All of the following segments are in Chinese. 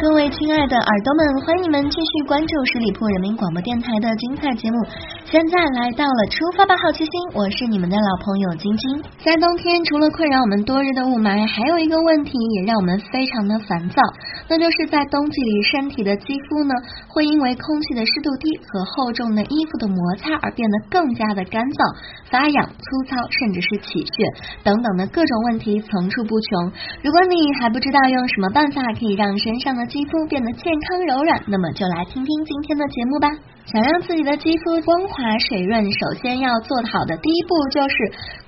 各位亲爱的耳朵们，欢迎你们继续关注十里铺人民广播电台的精彩节目。现在来到了出发吧，好奇心！我是你们的老朋友晶晶。在冬天，除了困扰我们多日的雾霾，还有一个问题也让我们非常的烦躁，那就是在冬季里，身体的肌肤呢，会因为空气的湿度低和厚重的衣服的摩擦而变得更加的干燥、发痒、粗糙，甚至是起屑等等的各种问题层出不穷。如果你还不知道用什么办法可以让身上的肌肤变得健康柔软，那么就来听听今天的节目吧。想让自己的肌肤光滑水润，首先要做好的第一步就是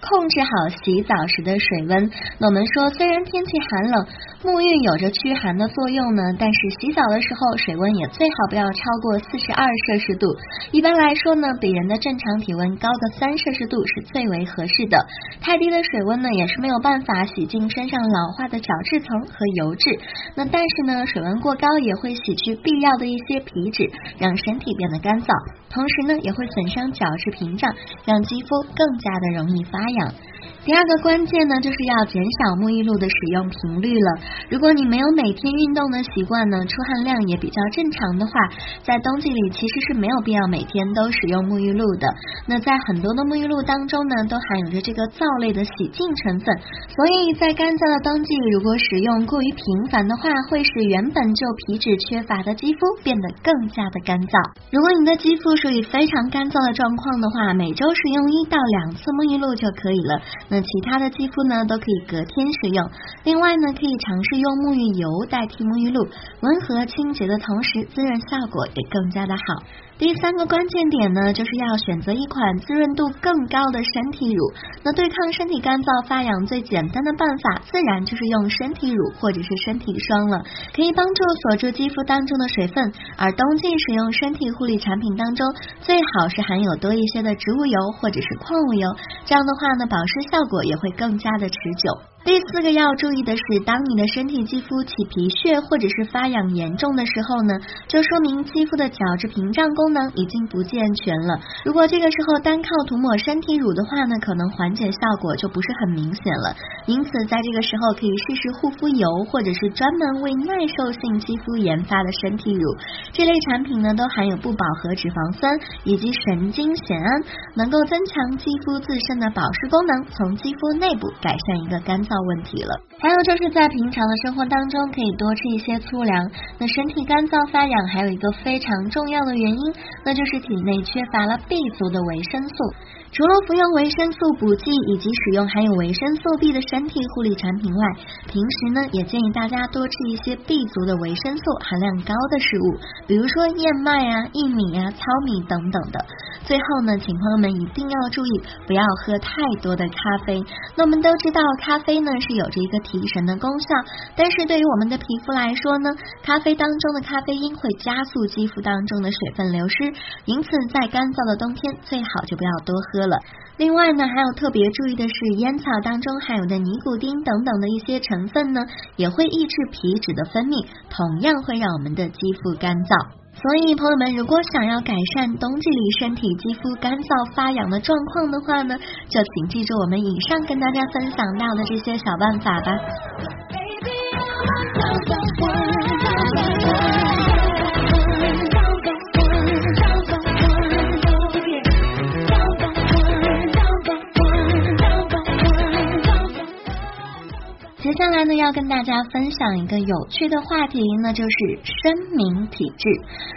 控制好洗澡时的水温。那我们说，虽然天气寒冷，沐浴有着驱寒的作用呢，但是洗澡的时候水温也最好不要超过四十二摄氏度。一般来说呢，比人的正常体温高个三摄氏度是最为合适的。太低的水温呢，也是没有办法洗净身上老化的角质层和油脂。那但是呢，水温过高也会洗去必要的一些皮脂，让身体变得干。燥，同时呢也会损伤角质屏障，让肌肤更加的容易发痒。第二个关键呢，就是要减少沐浴露的使用频率了。如果你没有每天运动的习惯呢，出汗量也比较正常的话，在冬季里其实是没有必要每天都使用沐浴露的。那在很多的沐浴露当中呢，都含有着这个皂类的洗净成分，所以在干燥的冬季，如果使用过于频繁的话，会使原本就皮脂缺乏的肌肤变得更加的干燥。如果你的肌肤属于非常干燥的状况的话，每周使用一到两次沐浴露就可以了。那其他的肌肤呢，都可以隔天使用。另外呢，可以尝试用沐浴油代替沐浴露，温和清洁的同时，滋润效果也更加的好。第三个关键点呢，就是要选择一款滋润度更高的身体乳。那对抗身体干燥发痒最简单的办法，自然就是用身体乳或者是身体霜了，可以帮助锁住肌肤当中的水分。而冬季使用身体护理产品当中，最好是含有多一些的植物油或者是矿物油，这样的话呢，保湿效果也会更加的持久。第四个要注意的是，当你的身体肌肤起皮屑或者是发痒严重的时候呢，就说明肌肤的角质屏障功能已经不健全了。如果这个时候单靠涂抹身体乳的话呢，可能缓解效果就不是很明显了。因此，在这个时候可以试试护肤油，或者是专门为耐受性肌肤研发的身体乳。这类产品呢，都含有不饱和脂肪酸以及神经酰胺，能够增强肌肤自身的保湿功能，从肌肤内部改善一个干燥。到问题了，还有就是在平常的生活当中，可以多吃一些粗粮。那身体干燥发痒，还有一个非常重要的原因，那就是体内缺乏了 B 族的维生素。除了服用维生素补剂以及使用含有维生素 B 的身体护理产品外，平时呢也建议大家多吃一些 B 族的维生素含量高的食物，比如说燕麦啊、薏米啊、糙米等等的。最后呢，请朋友们一定要注意，不要喝太多的咖啡。那我们都知道，咖啡呢是有着一个提神的功效，但是对于我们的皮肤来说呢，咖啡当中的咖啡因会加速肌肤当中的水分流失，因此在干燥的冬天，最好就不要多喝。了，另外呢，还有特别注意的是，烟草当中含有的尼古丁等等的一些成分呢，也会抑制皮脂的分泌，同样会让我们的肌肤干燥。所以，朋友们，如果想要改善冬季里身体肌肤干燥发痒的状况的话呢，就请记住我们以上跟大家分享到的这些小办法吧。Baby, 接下来呢，要跟大家分享一个有趣的话题，那就是声敏体质。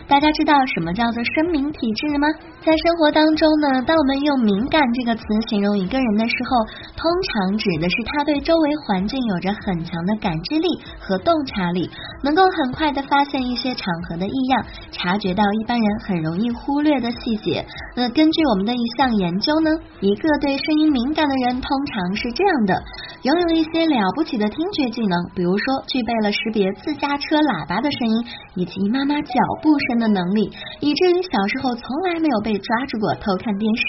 大家知道什么叫做声敏体质吗？在生活当中呢，当我们用敏感这个词形容一个人的时候，通常指的是他对周围环境有着很强的感知力和洞察力，能够很快的发现一些场合的异样，察觉到一般人很容易忽略的细节。那根据我们的一项研究呢，一个对声音敏感的人通常是这样的。拥有一些了不起的听觉技能，比如说具备了识别自家车喇叭的声音以及妈妈脚步声的能力，以至于小时候从来没有被抓住过偷看电视。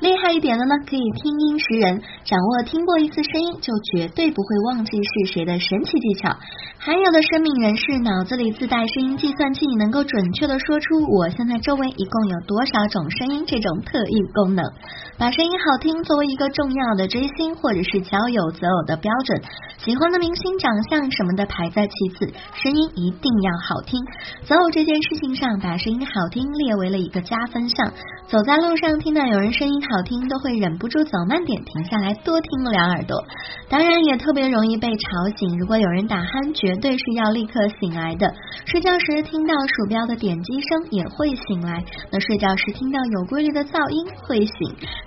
厉害一点的呢，可以听音识人，掌握听过一次声音就绝对不会忘记是谁的神奇技巧。还有的生命人士脑子里自带声音计算器，能够准确的说出我现在周围一共有多少种声音这种特异功能，把声音好听作为一个重要的追星或者是交友择偶的标准，喜欢的明星长相什么的排在其次，声音一定要好听。择偶这件事情上，把声音好听列为了一个加分项。走在路上听到有人声音好听，都会忍不住走慢点，停下来多听两耳朵。当然也特别容易被吵醒，如果有人打鼾，绝对是要立刻醒来的。睡觉时听到鼠标的点击声也会醒来，那睡觉时听到有规律的噪音会醒，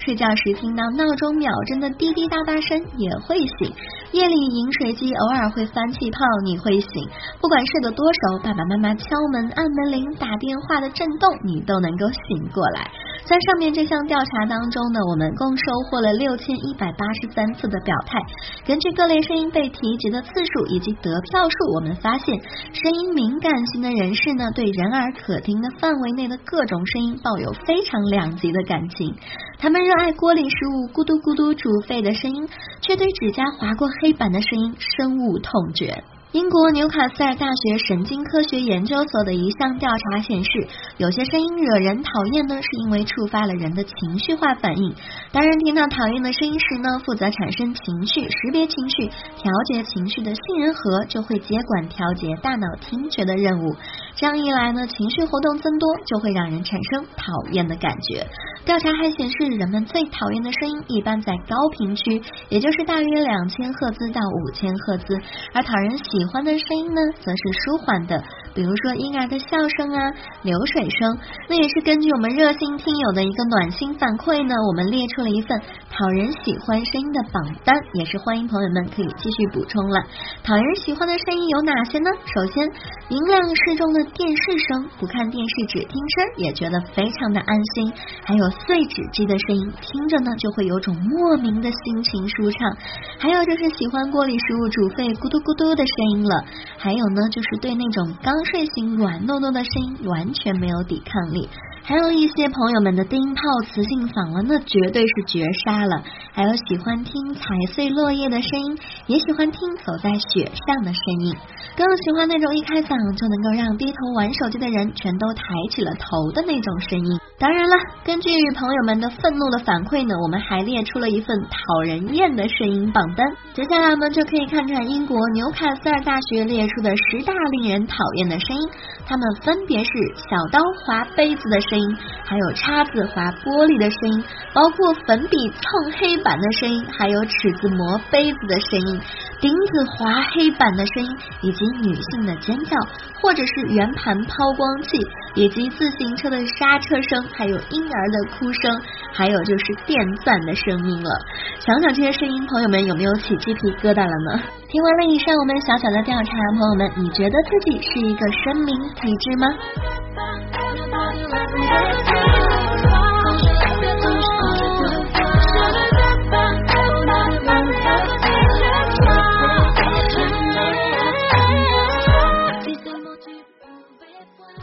睡觉时听到闹钟秒针的滴滴答答声也会醒。夜里饮水机偶尔会翻气泡，你会醒。不管睡得多熟，爸爸妈妈敲门、按门铃、打电话的震动，你都能够醒过来。在上面这项调查当中呢，我们共收获了六千一百八十三次的表态。根据各类声音被提及的次数以及得票数，我们发现，声音敏感型的人士呢，对人耳可听的范围内的各种声音抱有非常两极的感情。他们热爱锅里食物咕嘟咕嘟煮沸的声音，却对指甲划过黑板的声音深恶痛绝。英国纽卡斯尔大学神经科学研究所的一项调查显示，有些声音惹人讨厌呢，是因为触发了人的情绪化反应。当人听到讨厌的声音时呢，负责产生情绪、识别情绪、调节情绪的杏仁核就会接管调节大脑听觉的任务。这样一来呢，情绪活动增多，就会让人产生讨厌的感觉。调查还显示，人们最讨厌的声音一般在高频区，也就是大约两千赫兹到五千赫兹，而讨人喜欢的声音呢，则是舒缓的，比如说婴儿的笑声啊、流水声。那也是根据我们热心听友的一个暖心反馈呢，我们列出了一份讨人喜欢声音的榜单，也是欢迎朋友们可以继续补充了。讨人喜欢的声音有哪些呢？首先，音量适中的电视声，不看电视只听声也觉得非常的安心。还有碎纸机的声音，听着呢就会有种莫名的心情舒畅。还有就是喜欢锅里食物煮沸咕嘟咕嘟的声音。了，还有呢，就是对那种刚睡醒软糯糯的声音完全没有抵抗力。还有一些朋友们的低音炮磁性嗓了，那绝对是绝杀了。还有喜欢听踩碎落叶的声音，也喜欢听走在雪上的声音，更喜欢那种一开嗓就能够让低头玩手机的人全都抬起了头的那种声音。当然了，根据朋友们的愤怒的反馈呢，我们还列出了一份讨人厌的声音榜单。接下来我们就可以看看英国纽卡斯尔大学列出的十大令人讨厌的声音，它们分别是小刀划杯子的声。声音，还有叉子划玻璃的声音，包括粉笔蹭黑板的声音，还有尺子磨杯子的声音，钉子划黑板的声音，以及女性的尖叫，或者是圆盘抛光器，以及自行车的刹车声，还有婴儿的哭声，还有就是电钻的声音了。想想这些声音，朋友们有没有起鸡皮疙瘩了呢？听完了以上我们小小的调查，朋友们，你觉得自己是一个生命体质吗？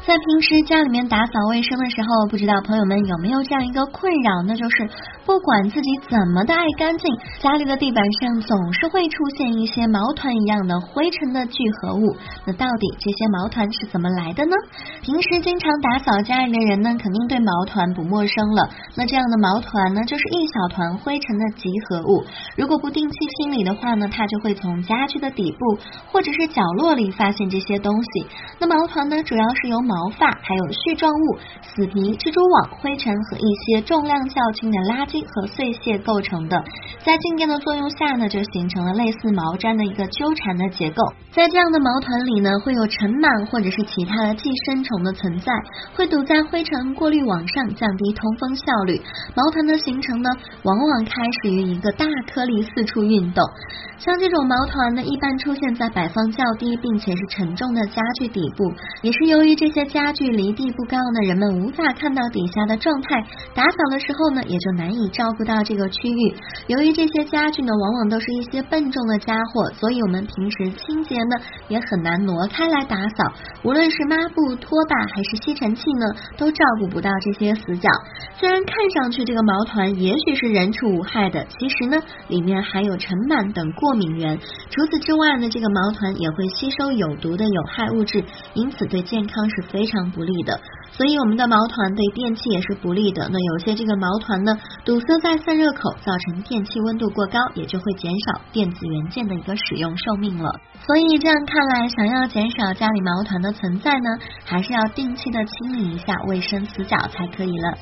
在平时家里面打扫卫生的时候，不知道朋友们有没有这样一个困扰，那就是不管自己怎么的爱干净，家里的地板上总是会出现一些毛团一样的灰尘的聚合物。那到底这些毛团是怎么来的呢？平时经常打扫家里的人呢，肯定对毛团不陌生了。那这样的毛团呢，就是一小团灰尘的集合物。如果不定期清理的话呢，它就会从家具的底部或者是角落里发现这些东西。那毛团呢，主要是由毛发，还有絮状物、死皮、蜘蛛网、灰尘和一些重量较轻的垃圾和碎屑构成的，在静电的作用下呢，就形成了类似毛毡的一个纠缠的结构。在这样的毛团里呢，会有尘螨或者是其他的寄生虫的存在，会堵在灰尘过滤网上，降低通风效率。毛团的形成呢，往往开始于一个大颗粒四处运动。像这种毛团呢，一般出现在摆放较低并且是沉重的家具底部，也是由于这些。家具距离地不高呢，人们无法看到底下的状态，打扫的时候呢，也就难以照顾到这个区域。由于这些家具呢，往往都是一些笨重的家伙，所以我们平时清洁呢，也很难挪开来打扫。无论是抹布、拖把还是吸尘器呢，都照顾不到这些死角。虽然看上去这个毛团也许是人畜无害的，其实呢，里面含有尘螨等过敏源。除此之外呢，这个毛团也会吸收有毒的有害物质，因此对健康是非常不利的。所以我们的毛团对电器也是不利的。那有些这个毛团呢，堵塞在散热口，造成电器温度过高，也就会减少电子元件的一个使用寿命了。所以这样看来，想要减少家里毛团的存在呢，还是要定期的清理一下卫生死角才可以了。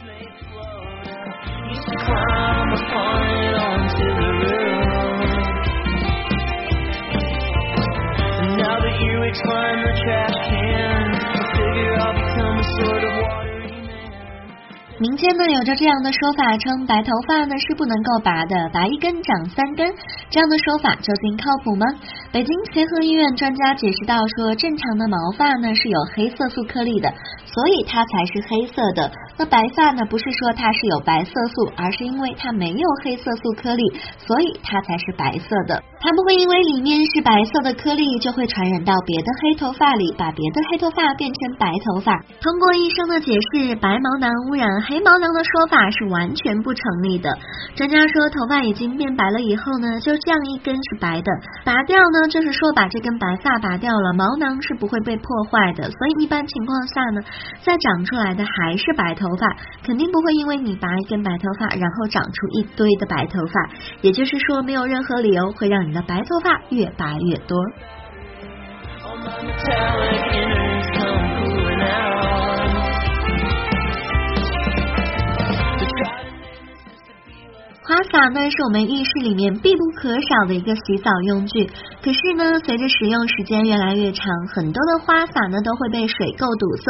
民间呢有着这样的说法，称白头发呢是不能够拔的，拔一根长三根。这样的说法究竟靠谱吗？北京协和医院专家解释到说，正常的毛发呢是有黑色素颗粒的，所以它才是黑色的。那白发呢，不是说它是有白色素，而是因为它没有黑色素颗粒，所以它才是白色的。它不会因为里面是白色的颗粒，就会传染到别的黑头发里，把别的黑头发变成白头发。通过医生的解释，白毛囊污染黑毛囊的说法是完全不成立的。专家说，头发已经变白了以后呢，就这样一根是白的，拔掉呢，就是说把这根白发拔掉了，毛囊是不会被破坏的。所以一般情况下呢，再长出来的还是白。头发肯定不会因为你拔一根白头发，然后长出一堆的白头发，也就是说，没有任何理由会让你的白头发越拔越多。花洒呢是我们浴室里面必不可少的一个洗澡用具，可是呢，随着使用时间越来越长，很多的花洒呢都会被水垢堵塞。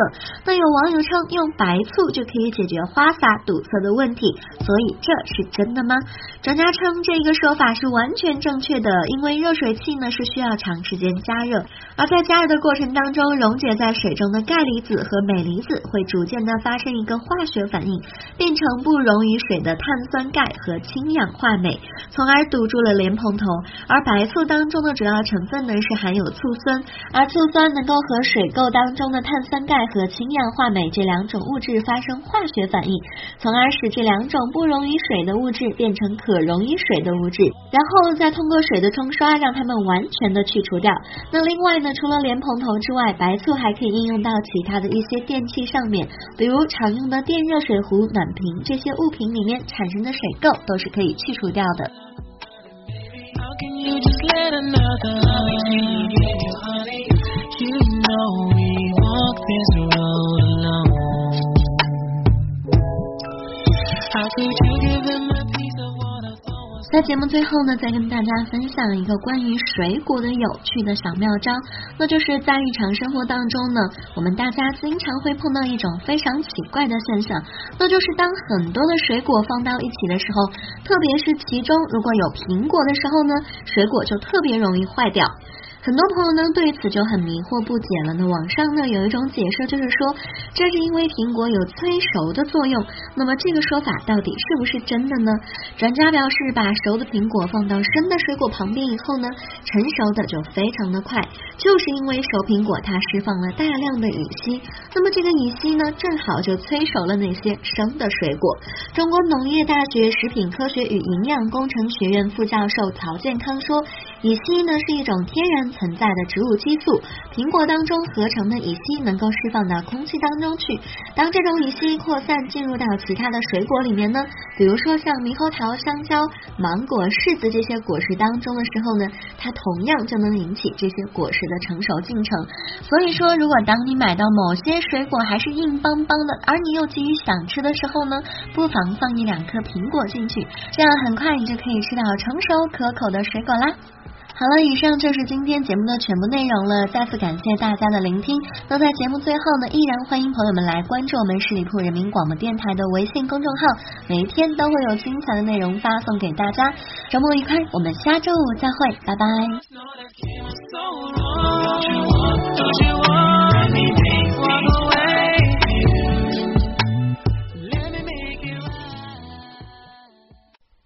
那有网友称用白醋就可以解决花洒堵塞的问题，所以这是真的吗？专家称这一个说法是完全正确的，因为热水器呢是需要长时间加热，而在加热的过程当中，溶解在水中的钙离子和镁离子会逐渐的发生一个化学反应，变成不溶于水的碳酸钙和。氢氧化镁，从而堵住了莲蓬头。而白醋当中的主要成分呢是含有醋酸，而醋酸能够和水垢当中的碳酸钙和氢氧化镁这两种物质发生化学反应，从而使这两种不溶于水的物质变成可溶于水的物质，然后再通过水的冲刷让它们完全的去除掉。那另外呢，除了莲蓬头之外，白醋还可以应用到其他的一些电器上面，比如常用的电热水壶、暖瓶这些物品里面产生的水垢都。是可以去除掉的。than another. You, honey. you know we walk this road alone. How could you? 在节目最后呢，再跟大家分享一个关于水果的有趣的小妙招，那就是在日常生活当中呢，我们大家经常会碰到一种非常奇怪的现象，那就是当很多的水果放到一起的时候，特别是其中如果有苹果的时候呢，水果就特别容易坏掉。很多朋友呢对此就很迷惑不解了。那网上呢有一种解释，就是说这是因为苹果有催熟的作用。那么这个说法到底是不是真的呢？专家表示，把熟的苹果放到生的水果旁边以后呢，成熟的就非常的快，就是因为熟苹果它释放了大量的乙烯，那么这个乙烯呢正好就催熟了那些生的水果。中国农业大学食品科学与营养工程学院副教授曹健康说，乙烯呢是一种天然。存在的植物激素，苹果当中合成的乙烯能够释放到空气当中去。当这种乙烯扩散进入到其他的水果里面呢，比如说像猕猴桃、香蕉、芒果、柿子这些果实当中的时候呢，它同样就能引起这些果实的成熟进程。所以说，如果当你买到某些水果还是硬邦邦的，而你又急于想吃的时候呢，不妨放一两颗苹果进去，这样很快你就可以吃到成熟可口的水果啦。好了，以上就是今天节目的全部内容了。再次感谢大家的聆听。那在节目最后呢，依然欢迎朋友们来关注我们十里铺人民广播电台的微信公众号，每一天都会有精彩的内容发送给大家。周末愉快，我们下周五再会，拜拜。